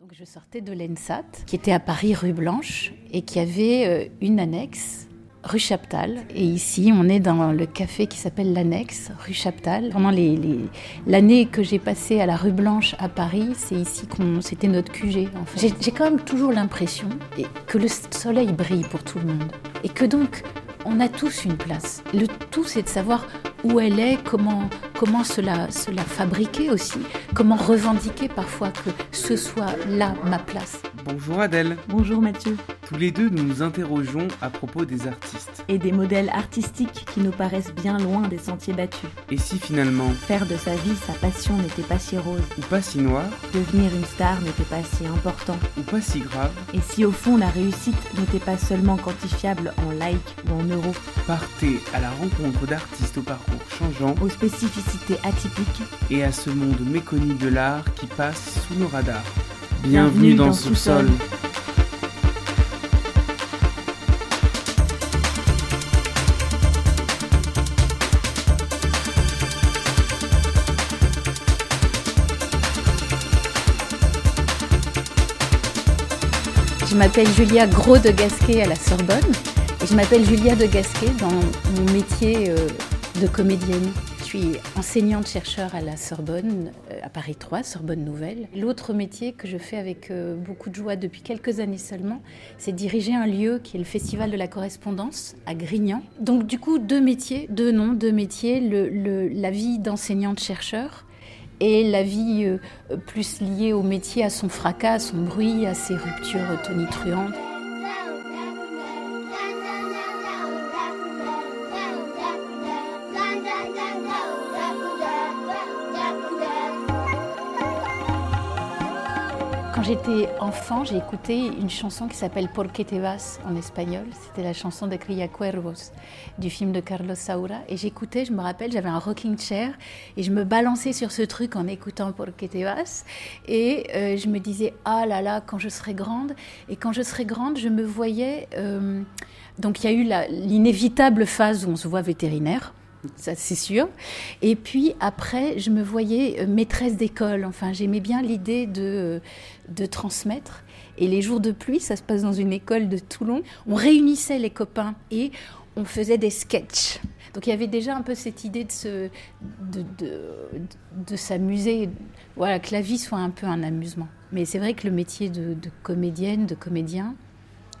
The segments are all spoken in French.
Donc je sortais de l'ENSAT, qui était à Paris rue Blanche, et qui avait euh, une annexe rue Chaptal. Et ici, on est dans le café qui s'appelle l'Annexe, rue Chaptal. Pendant l'année que j'ai passée à la rue Blanche à Paris, c'est ici qu'on, c'était notre QG. J'ai quand même toujours l'impression que le soleil brille pour tout le monde. Et que donc, on a tous une place. Le tout, c'est de savoir où elle est, comment, comment cela, cela fabriquer aussi, comment revendiquer parfois que ce soit là ma place. Bonjour Adèle. Bonjour Mathieu. Tous les deux, nous nous interrogeons à propos des artistes. Et des modèles artistiques qui nous paraissent bien loin des sentiers battus. Et si finalement Faire de sa vie sa passion n'était pas si rose. Ou pas si noir. Devenir une star n'était pas si important. Ou pas si grave. Et si au fond la réussite n'était pas seulement quantifiable en likes ou en euros. Partez à la rencontre d'artistes au parcours changeant. Aux spécificités atypiques. Et à ce monde méconnu de l'art qui passe sous nos radars. Bienvenue, dans, Sous-sol. Je m'appelle Julia Gros de Gasquet à la Sorbonne et je m'appelle Julia de Gasquet dans mon métier euh, de comédienne. Je suis enseignante-chercheur à la Sorbonne, euh, à Paris 3, Sorbonne Nouvelle. L'autre métier que je fais avec euh, beaucoup de joie depuis quelques années seulement, c'est diriger un lieu qui est le Festival de la Correspondance à Grignan. Donc du coup, deux métiers, deux noms, deux métiers, la vie d'enseignante-chercheur et la vie euh, plus liée au métier, à son fracas, à son bruit, à ses ruptures tonitruantes. Quand j'étais enfant, j'ai écouté une chanson qui s'appelle Porque te vas en espagnol. C'était la chanson de Cria Cuervos du film de Carlos Saura. Et j'écoutais, je me rappelle, j'avais un rocking chair et je me balançais sur ce truc en écoutant Porque te vas. Et euh, je me disais, ah là là, quand je serai grande. Et quand je serai grande, je me voyais. Euh, donc il y a eu l'inévitable phase où on se voit vétérinaire ça c'est sûr. Et puis après, je me voyais euh, maîtresse d'école. Enfin, j'aimais bien l'idée de, euh, de transmettre. Et les jours de pluie, ça se passe dans une école de Toulon. On réunissait les copains et on faisait des sketchs. Donc il y avait déjà un peu cette idée de, se, de, de, s'amuser, voilà, que la vie soit un peu un amusement. Mais c'est vrai que le métier de, de comédienne, de comédien,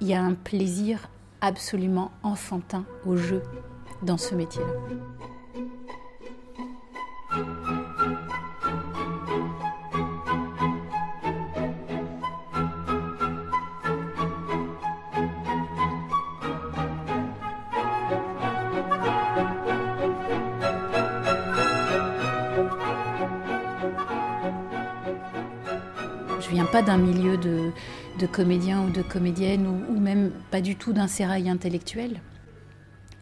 il y a un plaisir absolument enfantin au jeu dans ce métier-là. Je viens pas d'un milieu de, de comédien ou de comédienne ou, ou même pas du tout d'un sérail intellectuel.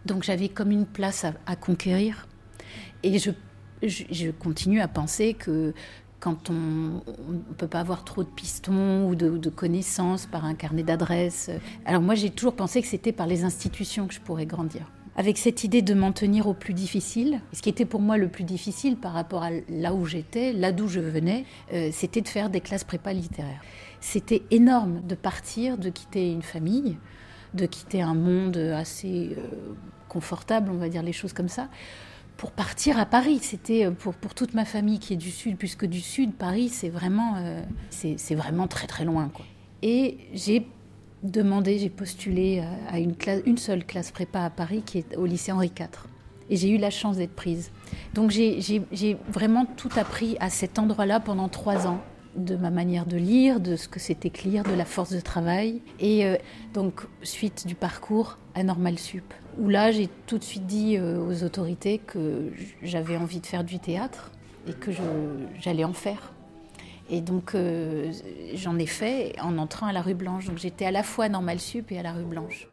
Donc j'avais comme une place à, conquérir. Et je, continue à penser que quand on ne peut pas avoir trop de pistons ou de, connaissances par un carnet d'adresses. Alors moi j'ai toujours pensé que c'était par les institutions que je pourrais grandir. Avec cette idée de m'en tenir au plus difficile, ce qui était pour moi le plus difficile par rapport à là où j'étais, là d'où je venais, euh, c'était de faire des classes prépa littéraires. C'était énorme de partir, de quitter une famille, de quitter un monde assez euh, confortable, on va dire les choses comme ça, pour partir à Paris. C'était euh, pour, pour toute ma famille qui est du Sud, puisque du Sud, Paris, c'est vraiment, euh, vraiment très très loin. Quoi. Et j'ai demandé, j'ai postulé à une, classe, une seule classe prépa à Paris, qui est au lycée Henri IV. Et j'ai eu la chance d'être prise. Donc j'ai vraiment tout appris à cet endroit-là pendant trois ans de ma manière de lire, de ce que c'était que lire, de la force de travail. Et euh, donc, suite du parcours à Normal Sup, où là, j'ai tout de suite dit euh, aux autorités que j'avais envie de faire du théâtre et que j'allais en faire. Et donc, euh, j'en ai fait en entrant à la rue Blanche. Donc, j'étais à la fois à Normal Sup et à la rue Blanche.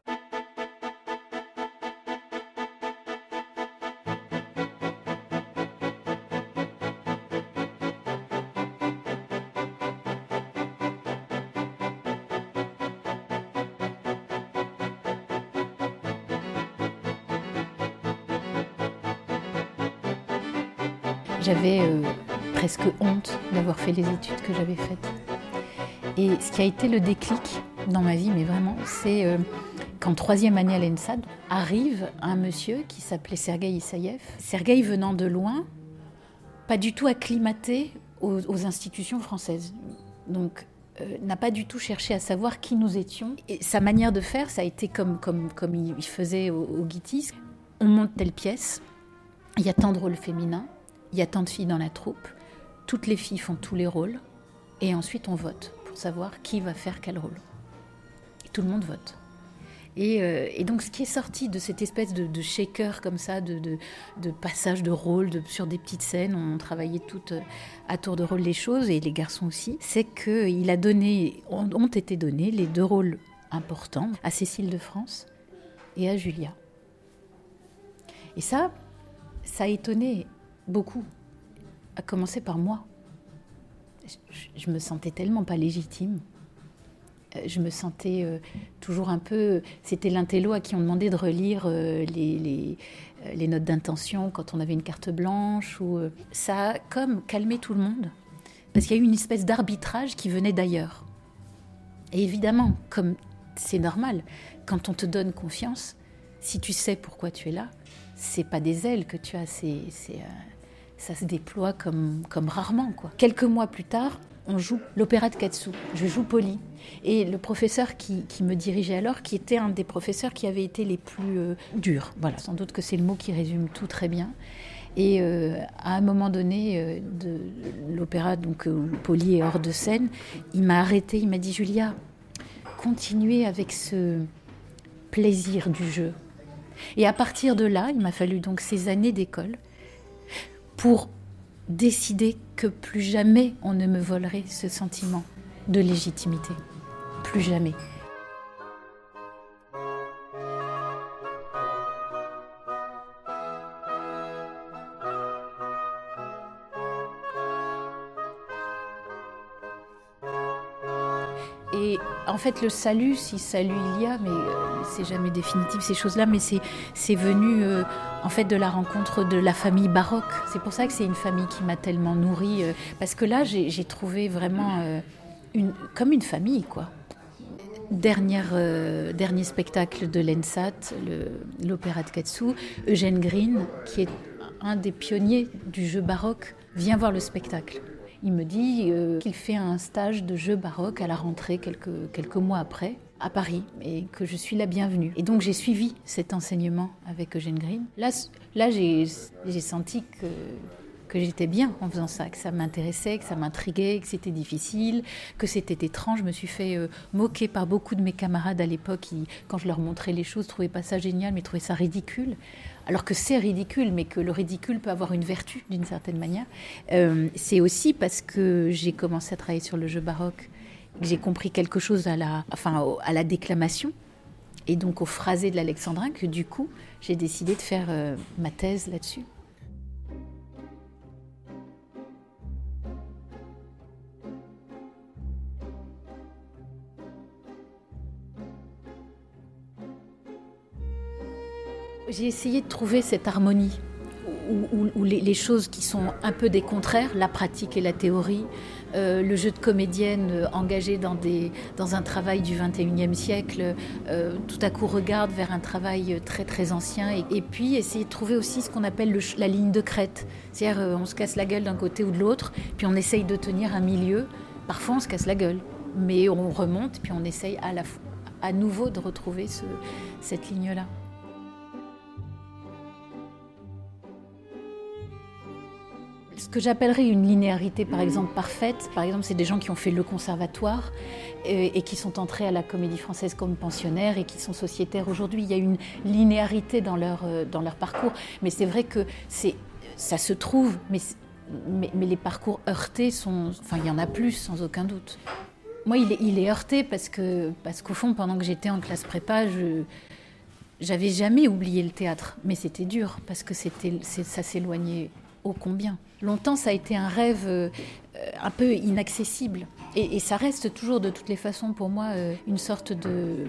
J'avais euh, presque honte d'avoir fait les études que j'avais faites. Et ce qui a été le déclic dans ma vie, mais vraiment, c'est euh, qu'en troisième année à l'ENSAD, arrive un monsieur qui s'appelait Sergei Isaïev. Sergei venant de loin, pas du tout acclimaté aux, institutions françaises. Donc, euh, n'a pas du tout cherché à savoir qui nous étions. Sa manière de faire, ça a été comme, comme, comme il faisait au, au On monte telle pièce, il y a tant de rôles féminins, il y a tant de filles dans la troupe, toutes les filles font tous les rôles, et ensuite on vote pour savoir qui va faire quel rôle. Et tout le monde vote. Et, euh, donc ce qui est sorti de cette espèce de, shaker comme ça, de, de, passage de rôle sur des petites scènes, on travaillait toutes euh, à tour de rôle les choses, et les garçons aussi, c'est qu'il a donné, ont été donnés les deux rôles importants à Cécile de France et à Julia. Et ça, ça a étonné beaucoup, à commencer par moi je, me sentais tellement pas légitime. Euh, je me sentais euh, toujours un peu. C'était l'intello à qui on demandait de relire euh, les, les, notes d'intention quand on avait une carte blanche. Ou, ça a comme calmé tout le monde. Parce qu'il y a eu une espèce d'arbitrage qui venait d'ailleurs. Et évidemment, comme c'est normal, quand on te donne confiance, si tu sais pourquoi tu es là, c'est pas des ailes que tu as, c'est ça se déploie comme, comme rarement. Quoi. Quelques mois plus tard, on joue l'opéra de Katsu. Je joue Polly. Et le professeur qui, me dirigeait alors, qui était un des professeurs qui avait été les plus euh, durs, voilà, sans doute que c'est le mot qui résume tout très bien. Et euh, à un moment donné euh, de l'opéra, donc Polly est hors de scène, il m'a arrêté, il m'a dit Julia, continuez avec ce plaisir du jeu. Et à partir de là, il m'a fallu donc ces années d'école pour décider que plus jamais on ne me volerait ce sentiment de légitimité. Plus jamais. En fait, le salut, si salut il y a, mais euh, c'est jamais définitif ces choses-là, mais c'est venu euh, en fait de la rencontre de la famille baroque. C'est pour ça que c'est une famille qui m'a tellement nourrie, euh, parce que là, j'ai trouvé vraiment une, comme une famille, quoi. Dernier spectacle de l'ENSAT, l'opéra de Katsu, Eugène Green, qui est un des pionniers du jeu baroque, vient voir le spectacle. Il me dit euh, qu'il fait un stage de jeu baroque à la rentrée quelques, quelques mois après à Paris et que je suis la bienvenue. Et donc j'ai suivi cet enseignement avec Eugène Green. Là, là j'ai senti que, que j'étais bien en faisant ça, que ça m'intéressait, que ça m'intriguait, que c'était difficile, que c'était étrange. Je me suis fait euh, moquer par beaucoup de mes camarades à l'époque qui, quand je leur montrais les choses, trouvaient pas ça génial, mais trouvaient ça ridicule alors que c'est ridicule, mais que le ridicule peut avoir une vertu d'une certaine manière, euh, c'est aussi parce que j'ai commencé à travailler sur le jeu baroque, que j'ai compris quelque chose à la, enfin, à la déclamation et donc au phrasé de l'alexandrin, que du coup, j'ai décidé de faire euh, ma thèse là-dessus. J'ai essayé de trouver cette harmonie où, les, choses qui sont un peu des contraires, la pratique et la théorie, euh, le jeu de comédienne euh, engagé dans, un travail du 21e siècle, euh, tout à coup regarde vers un travail très très ancien, et, puis essayer de trouver aussi ce qu'on appelle le, la ligne de crête. C'est-à-dire on se casse la gueule d'un côté ou de l'autre, puis on essaye de tenir un milieu. Parfois on se casse la gueule, mais on remonte, puis on essaye à, nouveau de retrouver ce, cette ligne-là. Que j'appellerais une linéarité, par exemple, parfaite, par exemple, c'est des gens qui ont fait le conservatoire euh, et, qui sont entrés à la comédie française comme pensionnaires et qui sont sociétaires aujourd'hui. Il y a une linéarité dans leur, euh, dans leur parcours. Mais c'est vrai que ça se trouve, mais, mais, les parcours heurtés sont. Enfin, il y en a plus, sans aucun doute. Moi, il est, il est heurté parce, que, parce qu'au fond, pendant que j'étais en classe prépa, je. J'avais jamais oublié le théâtre, mais c'était dur parce que c'était, ça s'éloignait combien. Longtemps, ça a été un rêve euh, un peu inaccessible. Et, ça reste toujours, de toutes les façons, pour moi, euh, une sorte de,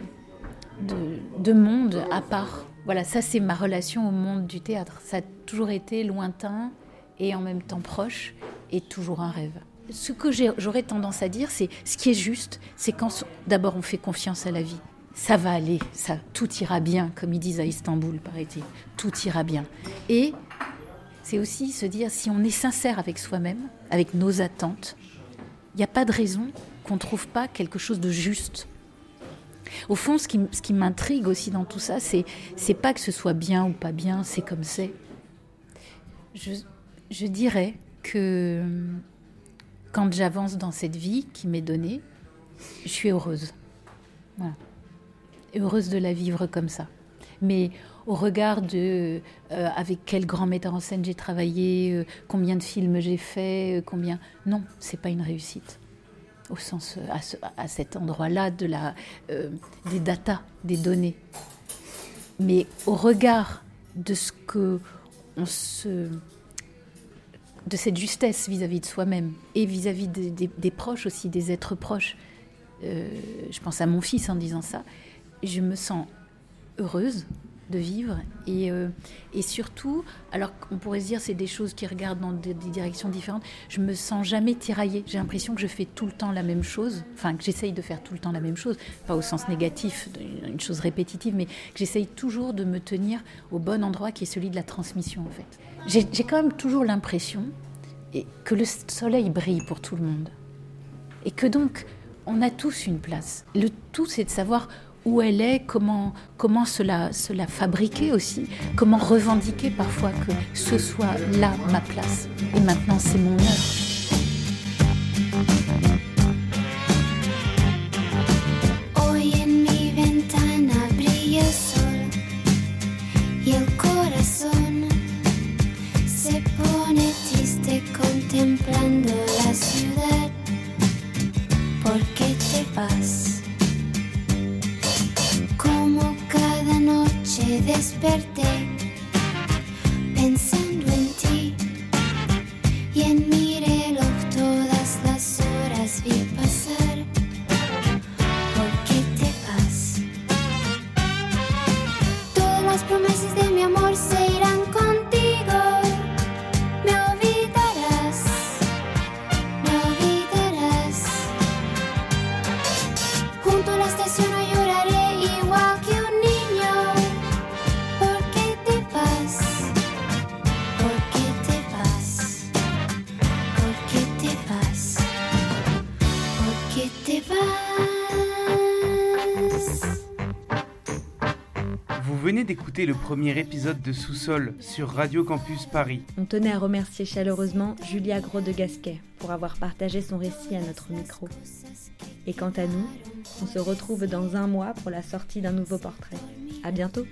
de, monde à part. Voilà, ça, c'est ma relation au monde du théâtre. Ça a toujours été lointain et en même temps proche, et toujours un rêve. ce que j'aurais tendance à dire, c'est ce qui est juste, c'est quand d'abord on fait confiance à la vie. Ça va aller, ça, tout ira bien, comme ils disent à Istanbul, paraît-il. Tout ira bien. Et c'est aussi se dire, si on est sincère avec soi-même, avec nos attentes, il n'y a pas de raison qu'on ne trouve pas quelque chose de juste. Au fond, ce qui, ce qui m'intrigue aussi dans tout ça, c'est, c'est pas que ce soit bien ou pas bien, c'est comme c'est. Je, je dirais que quand j'avance dans cette vie qui m'est donnée, je suis heureuse. Heureuse de la vivre comme ça. Mais au regard de euh, avec quel grand metteur en scène j'ai travaillé, euh, combien de films j'ai fait, euh, combien. Non, c'est pas une réussite. Au sens, à, cet endroit-là, de la, des datas, des données. Mais au regard de ce que on se de cette justesse vis-à-vis de soi-même et vis-à-vis des, proches aussi, des êtres proches. Je pense à mon fils en disant ça. Je me sens heureuse de vivre et, euh, et surtout, alors qu'on pourrait se dire c'est des choses qui regardent dans des, directions différentes, je me sens jamais tiraillée. J'ai l'impression que je fais tout le temps la même chose, enfin que j'essaye de faire tout le temps la même chose, pas au sens négatif, une chose répétitive, mais que j'essaye toujours de me tenir au bon endroit qui est celui de la transmission en fait j'ai quand même toujours l'impression que le soleil brille pour tout le monde. Et que donc, on a tous une place. Le tout, c'est de savoir où elle est, comment, comment se, la, se la fabriquer aussi, comment revendiquer parfois que ce soit là ma place. Et maintenant, c'est mon desperté pensando en ti y en mi reloj todas las horas vi pasar. ¿Por qué te vas? Todas las promesas de mi amor se irán contigo. Me olvidarás, me olvidarás. Junto a la estación le premier épisode de Sous-sol sur Radio Campus Paris. On tenait à remercier chaleureusement Julia Gros de Gasquet pour avoir partagé son récit à notre micro. Et quant à nous, on se retrouve dans un mois pour la sortie d'un nouveau portrait. À bientôt!